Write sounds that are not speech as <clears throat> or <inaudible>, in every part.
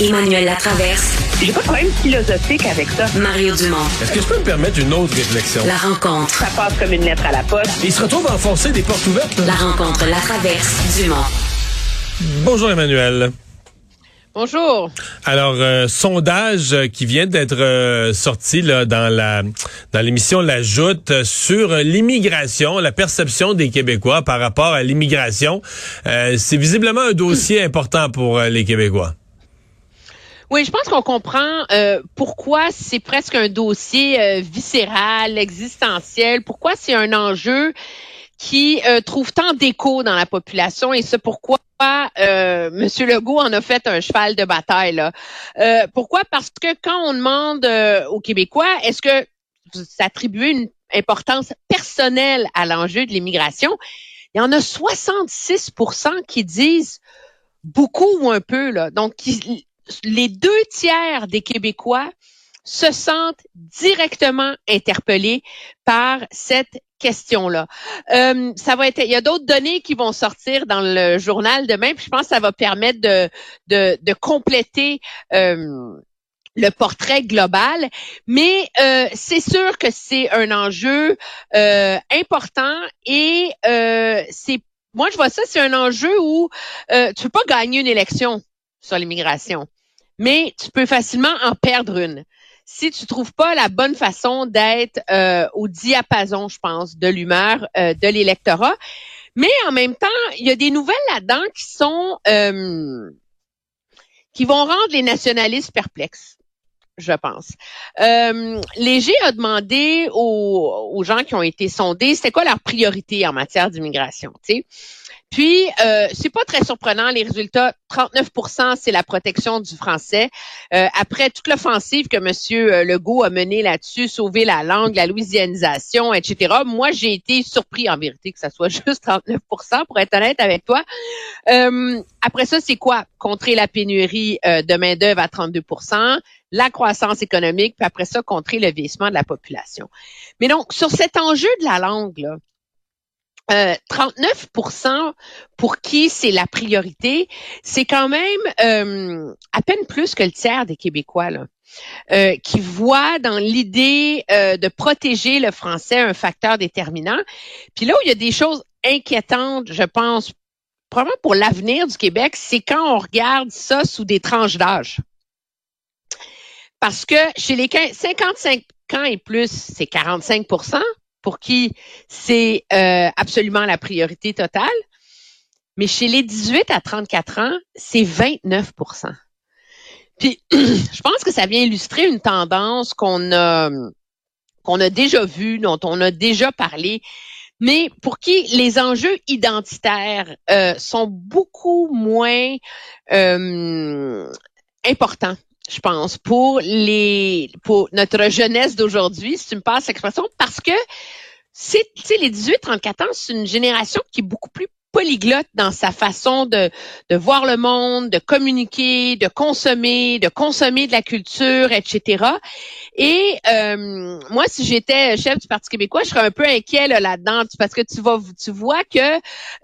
Emmanuel Latraverse. J'ai pas de problème philosophique avec ça. Mario Dumont. Est-ce que je peux me permettre une autre réflexion? La rencontre. Ça passe comme une lettre à la poste. Il se retrouve à enfoncer des portes ouvertes. La rencontre, la traverse, Dumont. Bonjour Emmanuel. Bonjour. Alors, euh, sondage qui vient d'être euh, sorti là, dans la dans l'émission La Joute sur l'immigration, la perception des Québécois par rapport à l'immigration. Euh, c'est visiblement un dossier important pour les Québécois. Oui, je pense qu'on comprend pourquoi c'est presque un dossier viscéral, existentiel, pourquoi c'est un enjeu qui trouve tant d'écho dans la population et c'est pourquoi euh, Monsieur Legault en a fait un cheval de bataille. Là. Euh, pourquoi? Parce que quand on demande euh, aux Québécois, est-ce que vous attribuez une importance personnelle à l'enjeu de l'immigration, il y en a 66% qui disent beaucoup ou un peu. Là. Donc, les deux tiers des Québécois se sentent directement interpellés par cette question-là. Euh, ça va être, il y a d'autres données qui vont sortir dans le journal demain, puis je pense que ça va permettre de, compléter euh, le portrait global, mais euh, c'est sûr que c'est un enjeu important et c'est, moi je vois ça, c'est un enjeu où tu peux pas gagner une élection sur l'immigration, mais tu peux facilement en perdre une si tu trouves pas la bonne façon d'être euh, au diapason, je pense, de l'humeur euh, de l'électorat. Mais en même temps, il y a des nouvelles là-dedans qui sont euh, qui vont rendre les nationalistes perplexes je pense. Euh, Léger a demandé aux, aux, gens qui ont été sondés, c'était quoi leur priorité en matière d'immigration. Puis, euh, c'est pas très surprenant, les résultats, 39% c'est la protection du français. Euh, après toute l'offensive que M. Euh, Legault a menée là-dessus, sauver la langue, la louisianisation, etc., moi, j'ai été surpris en vérité que ça soit <laughs> juste 39% pour être honnête avec toi. Euh, après ça, c'est quoi? Contrer la pénurie euh, de main-d'œuvre à 32% la croissance économique, puis après ça, contrer le vieillissement de la population. Mais donc, sur cet enjeu de la langue, là, euh, 39% pour qui c'est la priorité, c'est quand même euh, à peine plus que le tiers des Québécois là, euh, qui voient dans l'idée euh, de protéger le français un facteur déterminant. Puis là où il y a des choses inquiétantes, je pense, probablement pour l'avenir du Québec, c'est quand on regarde ça sous des tranches d'âge. Parce que chez les 55 ans et plus, c'est 45% pour qui c'est euh, absolument la priorité totale. Mais chez les 18 à 34 ans, c'est 29% Puis, <clears throat> je pense que ça vient illustrer une tendance qu'on a qu'on a déjà vue, dont on a déjà parlé, mais pour qui les enjeux identitaires euh, sont beaucoup moins euh, importants je pense, pour les pour notre jeunesse d'aujourd'hui, si tu me passes l'expression, parce que c'est les 18-34 ans, c'est une génération qui est beaucoup plus polyglotte dans sa façon de, de voir le monde, de communiquer, de consommer, de consommer de la culture, etc. Et euh, moi, si j'étais chef du Parti québécois, je serais un peu inquiet là-dedans, parce que tu vas, tu vois que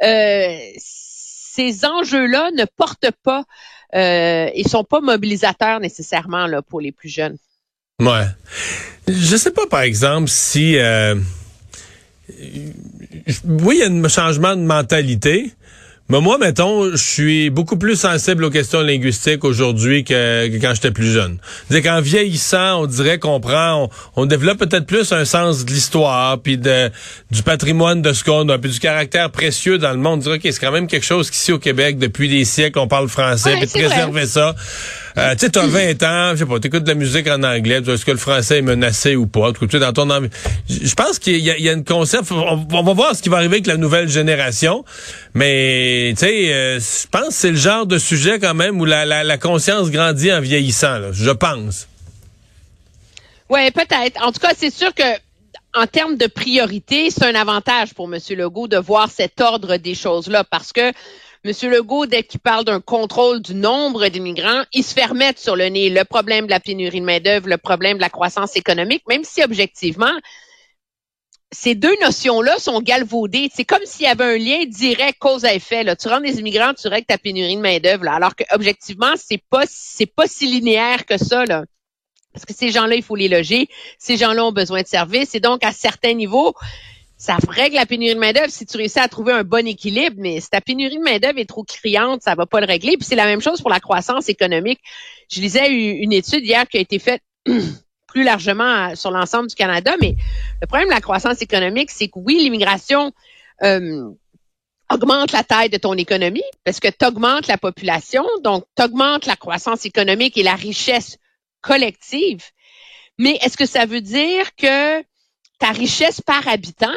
euh, ces enjeux-là ne portent pas euh, ils sont pas mobilisateurs nécessairement pour les plus jeunes. Ouais. Je sais pas par exemple si euh, oui, il y a un changement de mentalité. Mais moi, mettons, je suis beaucoup plus sensible aux questions linguistiques aujourd'hui que, quand j'étais plus jeune. C'est qu'en vieillissant, on dirait qu'on prend, on, développe peut-être plus un sens de l'histoire, puis de du patrimoine de ce qu'on a, puis du caractère précieux dans le monde. On dirait que c'est quand même quelque chose qu'ici au Québec, depuis des siècles, on parle français, puis de préserver ça. Euh, tu sais, t'as 20 ans, je sais pas, t'écoutes de la musique en anglais, est-ce que le français est menacé ou pas? Tu dans ton Je pense qu'il y, y, a une concept, on, va voir ce qui va arriver avec la nouvelle génération, mais tu sais, euh, je pense que c'est le genre de sujet quand même où la, la, conscience grandit en vieillissant, je pense. Oui, peut-être. En tout cas, c'est sûr que en termes de priorité, c'est un avantage pour M. Legault de voir cet ordre des choses-là parce que Monsieur Legault, dès qu'il parle d'un contrôle du nombre d'immigrants, il se fait sur le nez le problème de la pénurie de main-d'œuvre, le problème de la croissance économique, même si objectivement, ces deux notions-là sont galvaudées. C'est comme s'il y avait un lien direct cause à effet. Là. Tu rends des immigrants, tu règles ta pénurie de main d'œuvre. Alors que objectivement, c'est pas c'est pas si linéaire que ça. Là. Parce que ces gens-là, il faut les loger. Ces gens-là ont besoin de services. Et donc, à certains niveaux, ça règle la pénurie de main-d'œuvre si tu réussis à trouver un bon équilibre, mais si ta pénurie de main-d'œuvre est trop criante, ça va pas le régler. Puis c'est la même chose pour la croissance économique. Je lisais une étude hier qui a été faite <clears throat> plus largement sur l'ensemble du Canada. Mais le problème de la croissance économique, c'est que oui, l'immigration euh, augmente la taille de ton économie parce que tu augmentes la population, donc tu augmentes la croissance économique et la richesse collective. Mais est-ce que ça veut dire que ta richesse par habitant,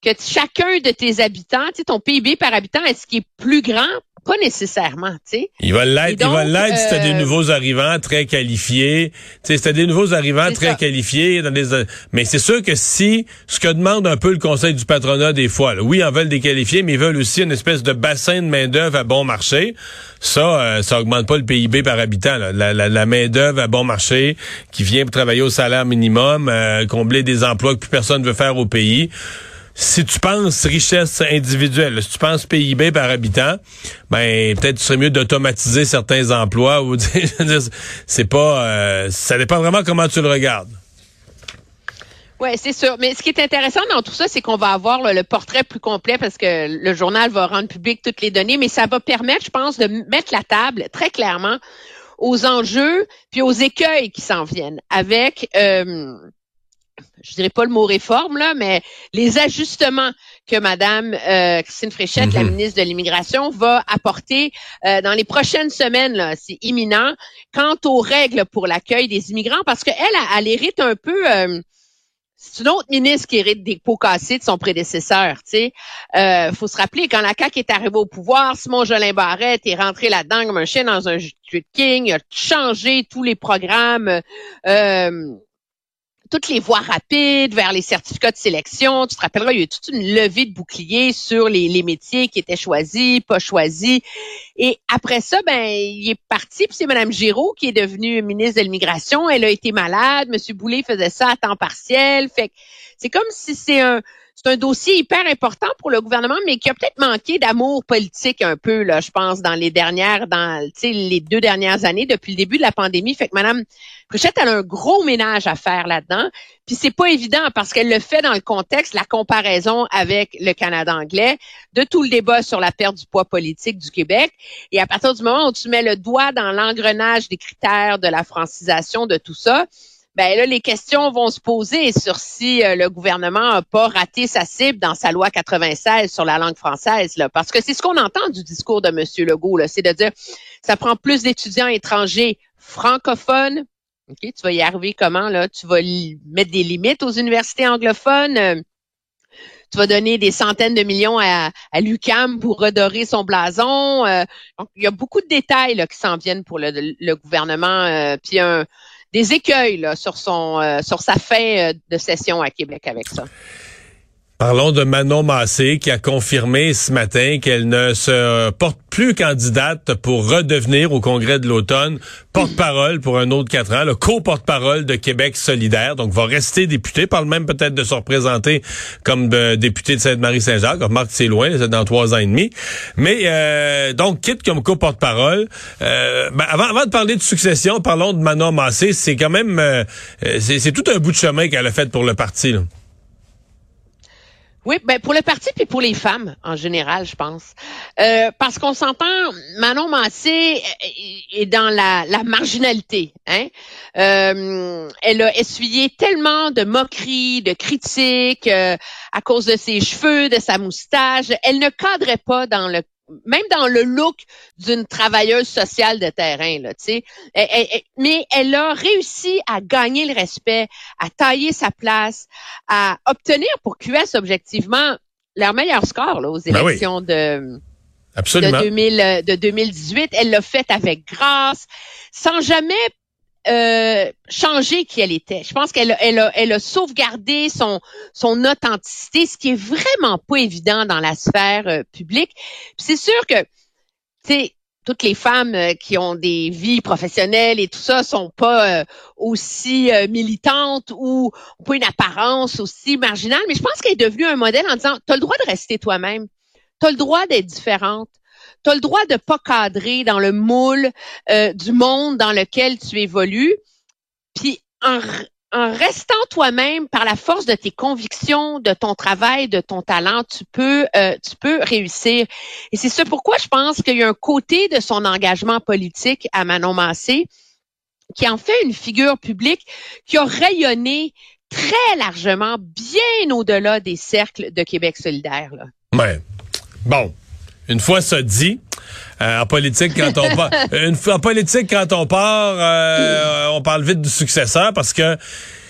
que chacun de tes habitants, ton PIB par habitant, est-ce qu'il est plus grand pas nécessairement, tu sais. Il va l'être, il va l'être si t'as des euh, nouveaux arrivants très qualifiés. Tu sais, si t'as des nouveaux arrivants très qualifiés dans des, mais c'est sûr que si, ce que demande un peu le conseil du patronat des fois, là, oui, ils en veulent des qualifiés, mais ils veulent aussi une espèce de bassin de main-d'œuvre à bon marché. Ça, euh, ça augmente pas le PIB par habitant. La, la, la main-d'œuvre à bon marché qui vient pour travailler au salaire minimum, euh, combler des emplois que plus personne veut faire au pays si tu penses richesse individuelle, si tu penses PIB par habitant, ben peut-être tu serait mieux d'automatiser certains emplois ou <laughs> c'est pas euh, ça dépend vraiment comment tu le regardes. Oui, c'est sûr. Mais ce qui est intéressant dans tout ça, c'est qu'on va avoir le portrait plus complet parce que le journal va rendre public toutes les données, mais ça va permettre, je pense, de mettre la table très clairement aux enjeux puis aux écueils qui s'en viennent avec euh, je dirais pas le mot réforme, là, mais les ajustements que Madame euh, Christine Fréchette, la mhm. ministre de l'Immigration, va apporter euh, dans les prochaines semaines, là, c'est imminent, quant aux règles pour l'accueil des immigrants, parce qu'elle, elle, hérite un peu... Euh, c'est une autre ministre qui hérite des pots cassés de son prédécesseur. Tu sais, euh, faut se rappeler quand la CAQ est arrivée au pouvoir, Simon Jolin Barrette est rentré là-dedans comme un chien dans un jeu de king, il a changé tous les programmes. Euh, toutes les voies rapides vers les certificats de sélection. Tu te rappelleras, il y a eu toute une levée de boucliers sur les, les métiers qui étaient choisis, pas choisis. Et après ça, ben, il est parti. Puis c'est Mme Giraud qui est devenue ministre de l'immigration. Elle a été malade. M. Boulay faisait ça à temps partiel. Fait c'est comme si c'est un, c'est un dossier hyper important pour le gouvernement, mais qui a peut-être manqué d'amour politique un peu, là, je pense, dans les dernières, dans les deux dernières années, depuis le début de la pandémie. Fait que Mme Pruchette, elle a un gros ménage à faire là-dedans. Puis c'est pas évident parce qu'elle le fait dans le contexte, la comparaison avec le Canada anglais, de tout le débat sur la perte du poids politique du Québec. Et à partir du moment où tu mets le doigt dans l'engrenage des critères de la francisation de tout ça, ben là, les questions vont se poser sur si euh, le gouvernement n'a pas raté sa cible dans sa loi 96 sur la langue française, là, parce que c'est ce qu'on entend du discours de M. Legault, c'est de dire ça prend plus d'étudiants étrangers francophones. Ok, tu vas y arriver comment là? Tu vas mettre des limites aux universités anglophones. Euh, tu vas donner des centaines de millions à, à l'UCAM pour redorer son blason. Euh, donc, il y a beaucoup de détails là, qui s'en viennent pour le, le gouvernement. puis un, des écueils là, sur son euh, sur sa fin euh, de session à Québec avec ça. Parlons de Manon Massé qui a confirmé ce matin qu'elle ne se porte plus candidate pour redevenir au congrès de l'automne porte-parole pour un autre quatre ans, le co-porte-parole de Québec solidaire, donc va rester député, parle même peut-être de se représenter comme de, député de Sainte-Marie-Saint-Jacques, remarque c'est loin, c'est dans trois ans et demi, mais euh, donc quitte comme co-porte-parole. Euh, ben, avant, de parler de succession, parlons de Manon Massé, c'est quand même, euh, c'est tout un bout de chemin qu'elle a fait pour le parti. Oui, ben pour le parti puis pour les femmes en général, je pense, euh, parce qu'on s'entend, Manon Massé est dans la, la marginalité. Hein? Euh, elle a essuyé tellement de moqueries, de critiques euh, à cause de ses cheveux, de sa moustache. Elle ne cadrait pas dans le même dans le look d'une travailleuse sociale de terrain, là, tu sais. Mais elle a réussi à gagner le respect, à tailler sa place, à obtenir pour QS objectivement leur meilleur score là, aux ben élections de Absolument. De, de 2018. Elle l'a fait avec grâce, sans jamais euh, qui elle était. Je pense qu'elle elle a, elle a sauvegardé son, son authenticité, ce qui est vraiment pas évident dans la sphère euh, publique. C'est sûr que, toutes les femmes euh, qui ont des vies professionnelles et tout ça sont pas euh, aussi euh, militantes ou ont pas une apparence aussi marginale, mais je pense qu'elle est devenue un modèle en disant, tu as le droit de rester toi-même, tu as le droit d'être différente, tu as le droit de pas cadrer dans le moule du monde dans lequel tu évolues. Puis en, en restant toi-même par la force de tes convictions, de ton travail, de ton talent, tu peux, euh, tu peux réussir. Et c'est ce pourquoi je pense qu'il y a un côté de son engagement politique à Manon Massé qui en fait une figure publique qui a rayonné très largement, bien au-delà des cercles de Québec solidaire. Là. Ouais. Bon, une fois ça dit, euh, en politique, quand on part, <laughs> une, en politique, quand on part, euh, on parle vite du successeur parce que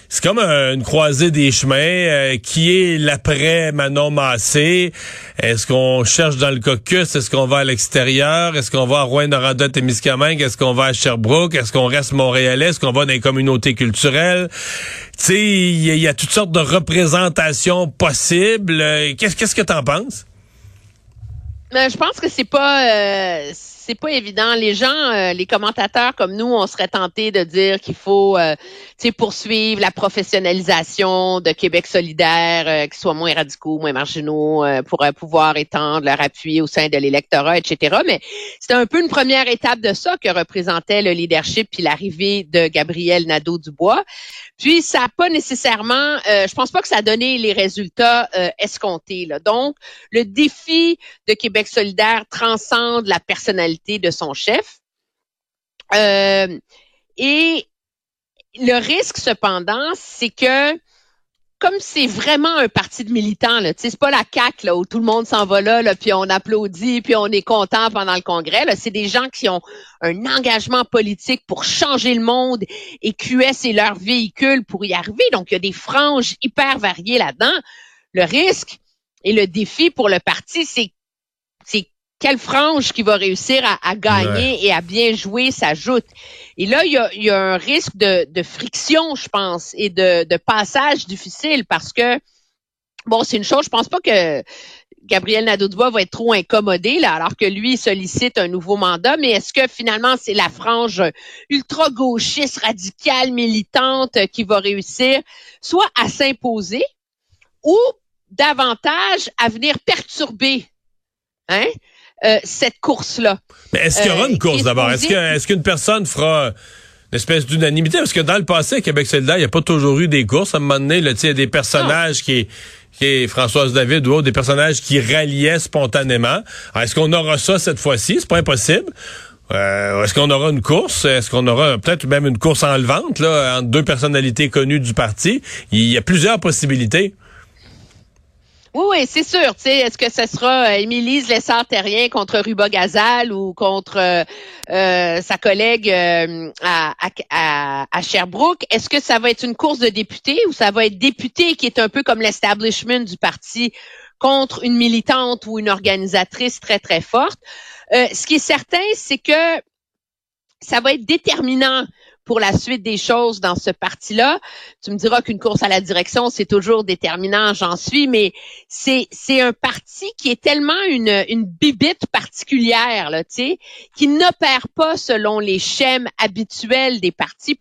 c'est comme une croisée des chemins. Euh, qui est l'après Manon Massé? Est-ce qu'on cherche dans le caucus? Est-ce qu'on va à l'extérieur? Est-ce qu'on va à Rouen-Noranda-Témiscamingue? Est-ce qu'on va à Sherbrooke? Est-ce qu'on reste montréalais? Est-ce qu'on va dans les communautés culturelles? Tu sais, il y, a toutes sortes de représentations possibles. Qu'est-ce qu'est-ce que t'en penses? Euh, je pense que c'est pas euh, c'est pas évident. Les gens, euh, les commentateurs comme nous, on serait tentés de dire qu'il faut poursuivre la professionnalisation de Québec solidaire, qu'ils soient moins radicaux, moins marginaux, pour pouvoir étendre leur appui au sein de l'électorat, etc. Mais c'était un peu une première étape de ça que représentait le leadership puis l'arrivée de Gabriel Nadeau-Dubois. Puis ça n'a pas nécessairement, euh, je pense pas que ça a donné les résultats euh, escomptés. Là. Donc, le défi de Québec solidaire transcende la personnalité de son chef. Euh, et le risque, cependant, c'est que comme c'est vraiment un parti de militants, là, c'est pas la CAC là où tout le monde s'en va là, puis on applaudit, puis on est content pendant le congrès. Là, c'est des gens qui ont un engagement politique pour changer le monde et QS est leur véhicule pour y arriver. Donc il y a des franges hyper variées là-dedans. Le risque et le défi pour le parti, c'est c'est quelle frange qui va réussir à, gagner et à bien jouer s'ajoute. Et là, il y a, un risque de, friction, je pense, et de, passage difficile parce que, bon, c'est une chose, je pense pas que Gabriel Nadeau-Dubois va être trop incommodé, là, alors que lui sollicite un nouveau mandat, mais est-ce que finalement c'est la frange ultra-gauchiste, radicale, militante qui va réussir soit à s'imposer ou davantage à venir perturber Hein? Euh, cette course-là. Mais est-ce qu'il y aura une euh, course d'abord? Est-ce est qu'une personne fera une espèce d'unanimité? Parce que dans le passé, à Québec solidaire, il n'y a pas toujours eu des courses. À un moment donné, il y a des personnages qui, qui Françoise David ou des personnages qui ralliaient spontanément. Est-ce qu'on aura ça cette fois-ci? C'est pas impossible. Euh, est-ce qu'on aura une course? Est-ce qu'on aura peut-être même une course en levante là, entre deux personnalités connues du parti? Il y a plusieurs possibilités. Oui, oui, c'est sûr. Tu sais, est-ce que ce sera euh, Émilie Lessard-Terrien contre Ruba Gazal ou contre euh, euh, sa collègue à, à, à, Sherbrooke? Est-ce que ça va être une course de députés ou ça va être député qui est un peu comme l'establishment du parti contre une militante ou une organisatrice très, très forte? ce qui est certain, c'est que ça va être déterminant pour la suite des choses dans ce parti-là. Tu me diras qu'une course à la direction, c'est toujours déterminant, j'en suis, mais c'est c'est un parti qui est tellement une, une bibite particulière, là, tu sais, qui n'opère pas selon les schèmes habituels des partis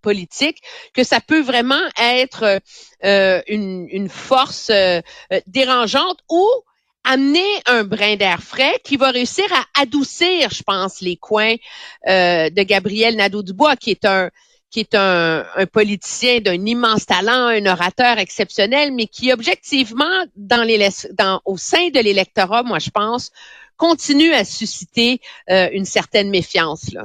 politiques, que ça peut vraiment être euh, une, une force euh, dérangeante ou amener un brin d'air frais qui va réussir à adoucir, je pense, les coins euh, de Gabriel Nadeau-Dubois, qui est un qui est un, politicien d'un immense talent, un orateur exceptionnel, mais qui objectivement, dans les, dans, au sein de l'électorat, moi je pense, continue à susciter euh, une certaine méfiance. Là.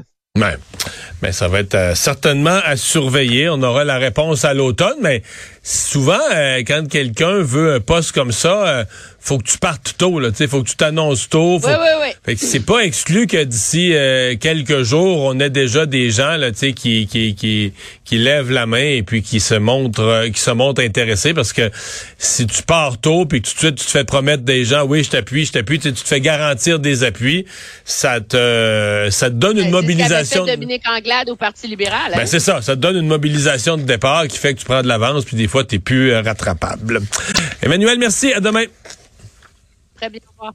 Mais ça va être euh, certainement à surveiller. On aura la réponse à l'automne, mais souvent, quand quelqu'un veut un poste comme ça, faut que tu partes tôt, là. Il faut que tu t'annonces tôt. Faut... Oui, oui, oui. Fait que c'est pas exclu que d'ici euh, quelques jours, on ait déjà des gens là, qui, qui, qui, qui lèvent la main et puis qui se montrent euh, qui se montrent intéressés parce que si tu pars tôt puis tout de suite tu te fais promettre des gens, oui, je t'appuie, je t'appuie, tu te fais garantir des appuis, ça te ça te donne une ben, mobilisation. C'est Dominique Anglade au Parti libéral. Ben, hein? c'est ça, ça te donne une mobilisation de départ qui fait que tu prends de l'avance puis des fois tu es plus euh, rattrapable. Emmanuel, merci, à demain. Très bien, au revoir.